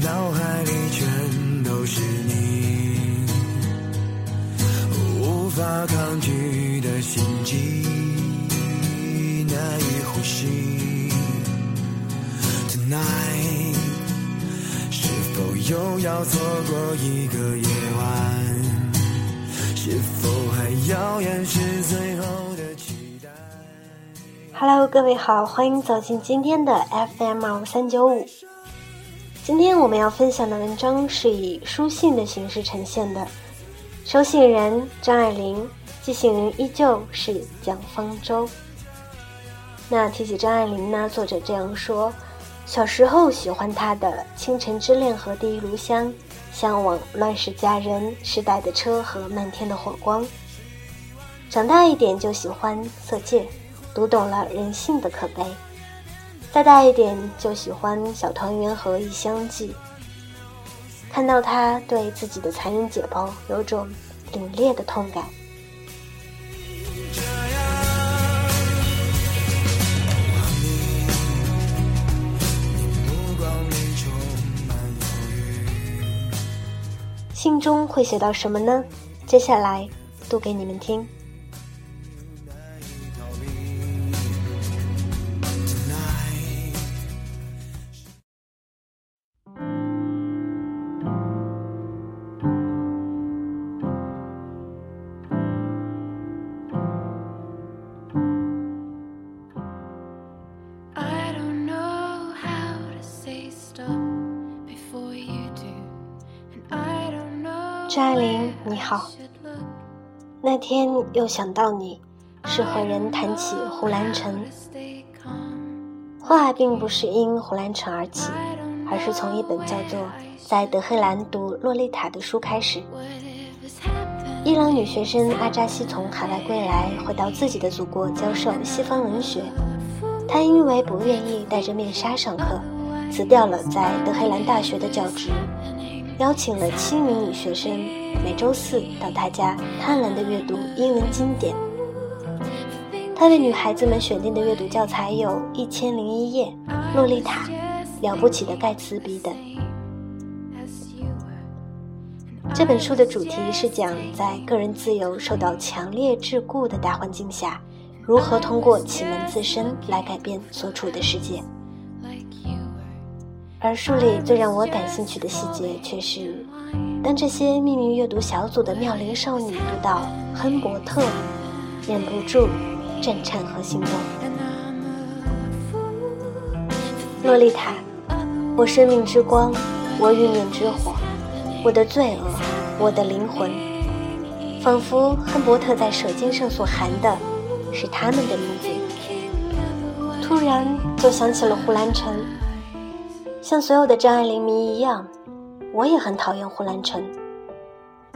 脑海里全都是你，无法抗拒的心悸，难以呼吸。Tonight，是否又要错过一个夜晚？是否还要掩饰最后的期待？Hello，各位好，欢迎走进今天的 FM 三九五。今天我们要分享的文章是以书信的形式呈现的，收信人张爱玲，寄信人依旧是蒋方舟。那提起张爱玲呢，作者这样说：小时候喜欢她的《倾城之恋》和《第一炉香》，向往乱世佳人、时代的车和漫天的火光。长大一点就喜欢《色戒》，读懂了人性的可悲。再大一点就喜欢《小团圆》和《异乡记》，看到他对自己的残忍解剖，有种凛冽的痛感。信中会写到什么呢？接下来读给你们听。张爱玲，你好。那天又想到你，是和人谈起胡兰成。话并不是因胡兰成而起，而是从一本叫做《在德黑兰读洛丽塔》的书开始。伊朗女学生阿扎西从海外归来，回到自己的祖国教授西方文学。她因为不愿意戴着面纱上课，辞掉了在德黑兰大学的教职。邀请了七名女学生，每周四到他家贪婪地阅读英文经典。他为女孩子们选定的阅读教材有《一千零一夜》《洛丽塔》《了不起的盖茨比》等。这本书的主题是讲在个人自由受到强烈桎梏的大环境下，如何通过启蒙自身来改变所处的世界。而书里最让我感兴趣的细节，却是当这些秘密阅读小组的妙龄少女读到亨伯特，忍不住震颤和心动。洛丽塔，我生命之光，我欲念之火，我的罪恶，我的灵魂，仿佛亨伯特在舌尖上所含的，是他们的名字。突然就想起了胡兰成。像所有的张爱玲迷一样，我也很讨厌胡兰成，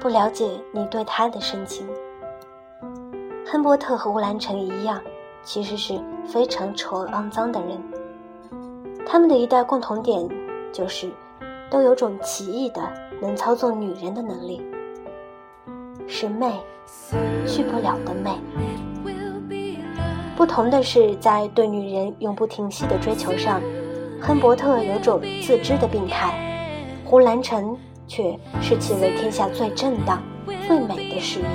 不了解你对他的深情。亨伯特和胡兰成一样，其实是非常丑肮脏的人。他们的一大共同点就是，都有种奇异的能操纵女人的能力，是媚，去不了的媚。不同的是，在对女人永不停息的追求上。亨伯特有种自知的病态，胡兰成却视其为天下最正当、最美的事业。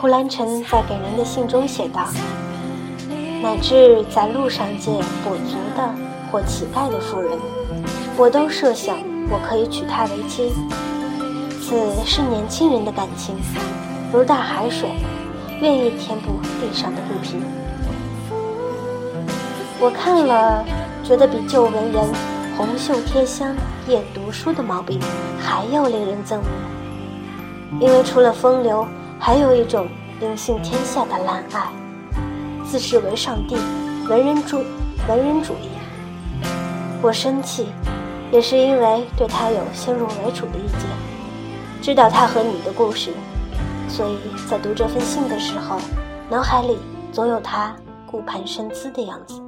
胡兰成在给人的信中写道：“乃至在路上见跛足的或乞丐的妇人，我都设想我可以娶她为妻。此是年轻人的感情。”如大海水，愿意填补地上的不平。我看了，觉得比旧文人红袖添香、夜读书的毛病还要令人憎恶。因为除了风流，还有一种令信天下的滥爱，自视为上帝，文人主文人主义。我生气，也是因为对他有先入为主的意见，知道他和你的故事。所以在读这封信的时候，脑海里总有他顾盼生姿的样子。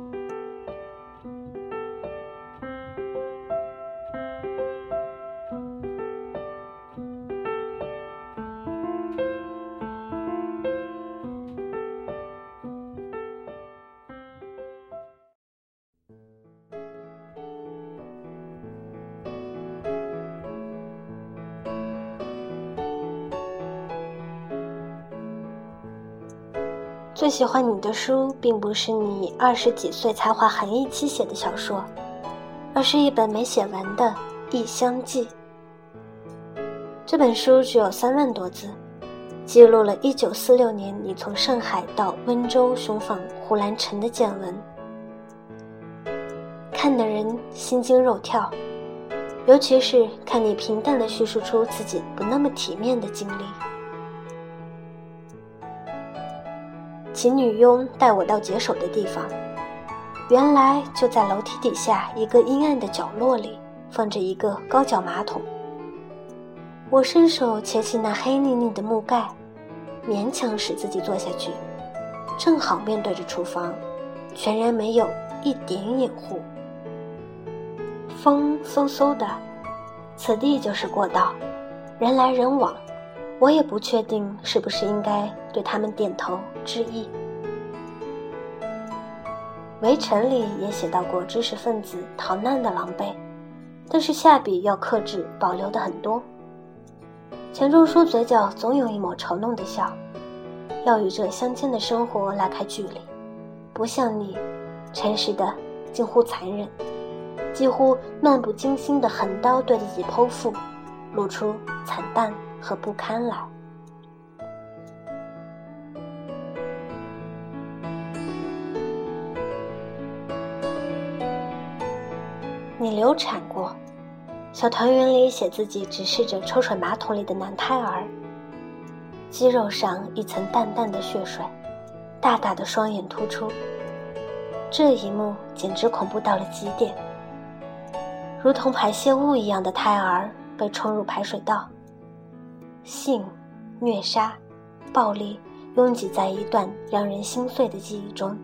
最喜欢你的书，并不是你二十几岁才华横溢期写的小说，而是一本没写完的《异乡记》。这本书只有三万多字，记录了一九四六年你从上海到温州寻访胡兰成的见闻，看的人心惊肉跳，尤其是看你平淡的叙述出自己不那么体面的经历。请女佣带我到解手的地方，原来就在楼梯底下一个阴暗的角落里，放着一个高脚马桶。我伸手揭起那黑腻腻的木盖，勉强使自己坐下去，正好面对着厨房，全然没有一点掩护。风嗖嗖的，此地就是过道，人来人往。我也不确定是不是应该对他们点头致意。围城里也写到过知识分子逃难的狼狈，但是下笔要克制，保留的很多。钱钟书嘴角总有一抹嘲弄的笑，要与这乡间的生活拉开距离，不像你，诚实的近乎残忍，几乎漫不经心的狠刀对自己剖腹，露出惨淡。和不堪来。你流产过，小团圆里写自己直视着抽水马桶里的男胎儿，肌肉上一层淡淡的血水，大大的双眼突出。这一幕简直恐怖到了极点，如同排泄物一样的胎儿被冲入排水道。性、虐杀、暴力拥挤在一段让人心碎的记忆中，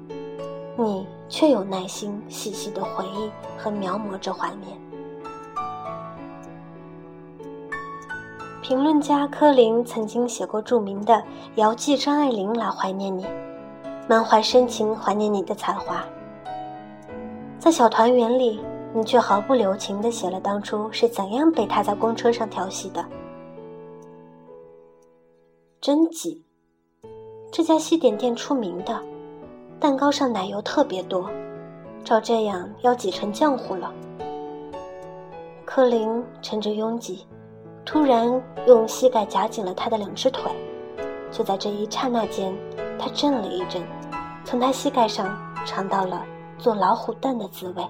你却有耐心细细的回忆和描摹着画面。评论家柯林曾经写过著名的《遥寄张爱玲来怀念你》，满怀深情怀念你的才华。在小团圆里，你却毫不留情地写了当初是怎样被他在公车上调戏的。真挤，这家西点店出名的，蛋糕上奶油特别多，照这样要挤成浆糊了。柯林趁着拥挤，突然用膝盖夹紧了他的两只腿，就在这一刹那间，他震了一震，从他膝盖上尝到了做老虎蛋的滋味。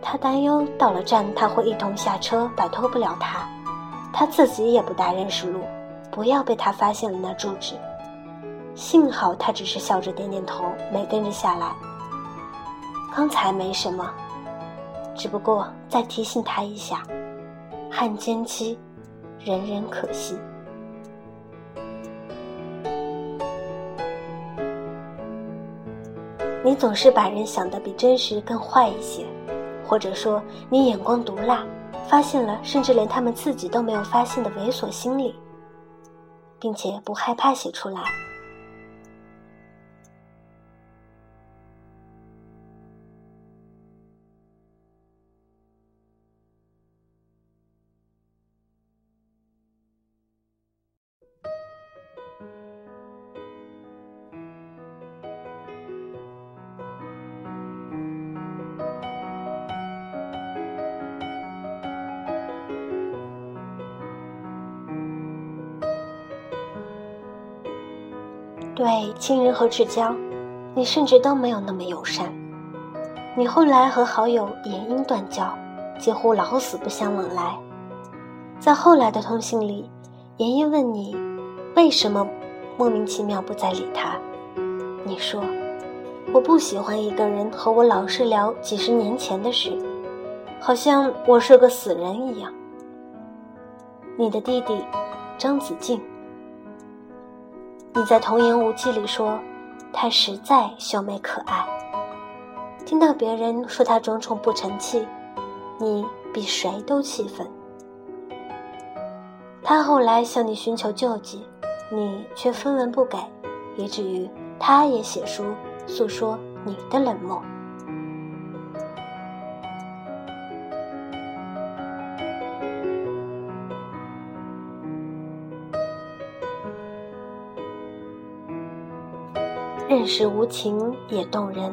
他担忧到了站他会一同下车，摆脱不了他。他自己也不大认识路，不要被他发现了那住址。幸好他只是笑着点点头，没跟着下来。刚才没什么，只不过再提醒他一下：汉奸妻，人人可惜。你总是把人想的比真实更坏一些，或者说你眼光毒辣。发现了，甚至连他们自己都没有发现的猥琐心理，并且不害怕写出来。对亲人和至交，你甚至都没有那么友善。你后来和好友言音断交，几乎老死不相往来。在后来的通信里，言音问你为什么莫名其妙不再理他，你说我不喜欢一个人和我老是聊几十年前的事，好像我是个死人一样。你的弟弟张子静。你在《童言无忌》里说，她实在秀美可爱。听到别人说她装宠不成器，你比谁都气愤。他后来向你寻求救济，你却分文不给，以至于他也写书诉说你的冷漠。认识无情也动人。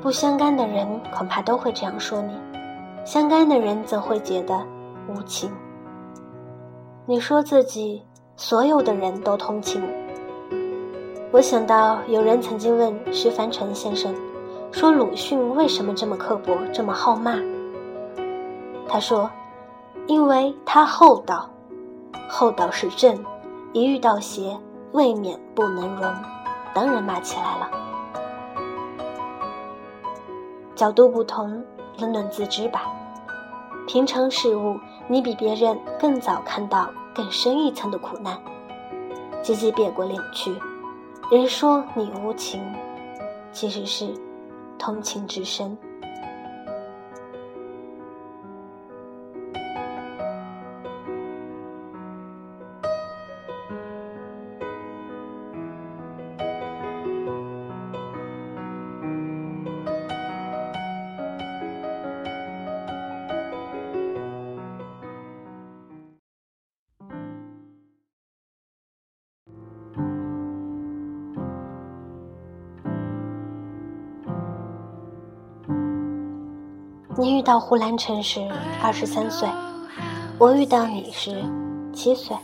不相干的人恐怕都会这样说你，相干的人则会觉得无情。你说自己所有的人都同情。我想到有人曾经问徐凡成先生，说鲁迅为什么这么刻薄，这么好骂？他说，因为他厚道，厚道是正，一遇到邪，未免不能容，当然骂起来了。角度不同，冷暖自知吧。平常事物，你比别人更早看到更深一层的苦难，积极别过脸去。人说你无情，其实是同情之深。你遇到胡兰成时二十三岁，我遇到你时七岁，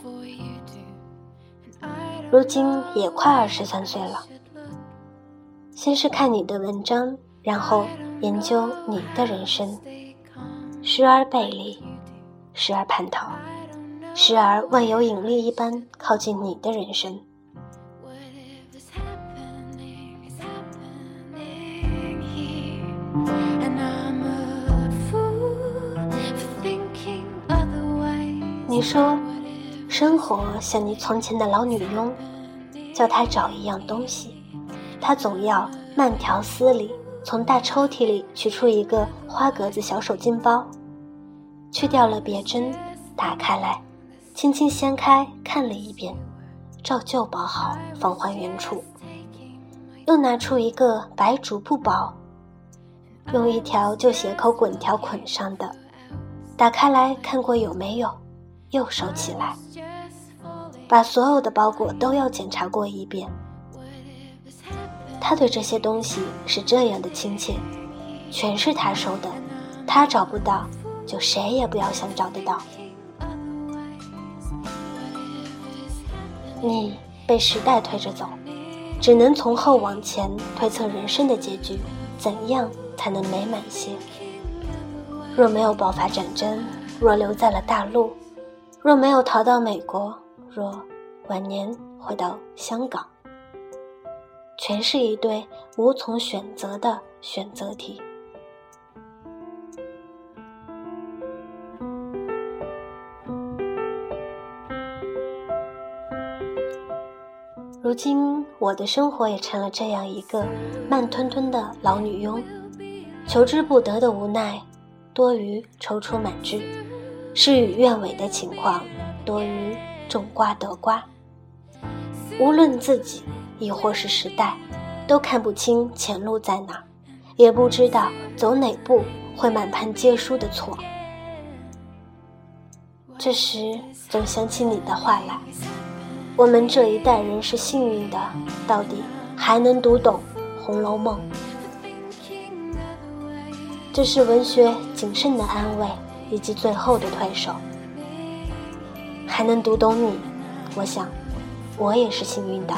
如今也快二十三岁了。先是看你的文章，然后研究你的人生，时而背离，时而叛逃，时而万有引力一般靠近你的人生。你说，生活像你从前的老女佣，叫她找一样东西，她总要慢条斯理从大抽屉里取出一个花格子小手巾包，去掉了别针，打开来，轻轻掀开看了一遍，照旧包好放还原处，又拿出一个白竹布包，用一条旧鞋口滚条捆上的，打开来看过有没有。又收起来，把所有的包裹都要检查过一遍。他对这些东西是这样的亲切，全是他收的，他找不到，就谁也不要想找得到。你被时代推着走，只能从后往前推测人生的结局，怎样才能美满些？若没有爆发战争，若留在了大陆。若没有逃到美国，若晚年回到香港，全是一堆无从选择的选择题。如今我的生活也成了这样一个慢吞吞的老女佣，求之不得的无奈，多于踌躇满志。事与愿违的情况多于种瓜得瓜。无论自己亦或是时代，都看不清前路在哪，也不知道走哪步会满盘皆输的错。这时总想起你的话来：我们这一代人是幸运的，到底还能读懂《红楼梦》。这是文学谨慎的安慰。以及最后的退守，还能读懂你，我想，我也是幸运的。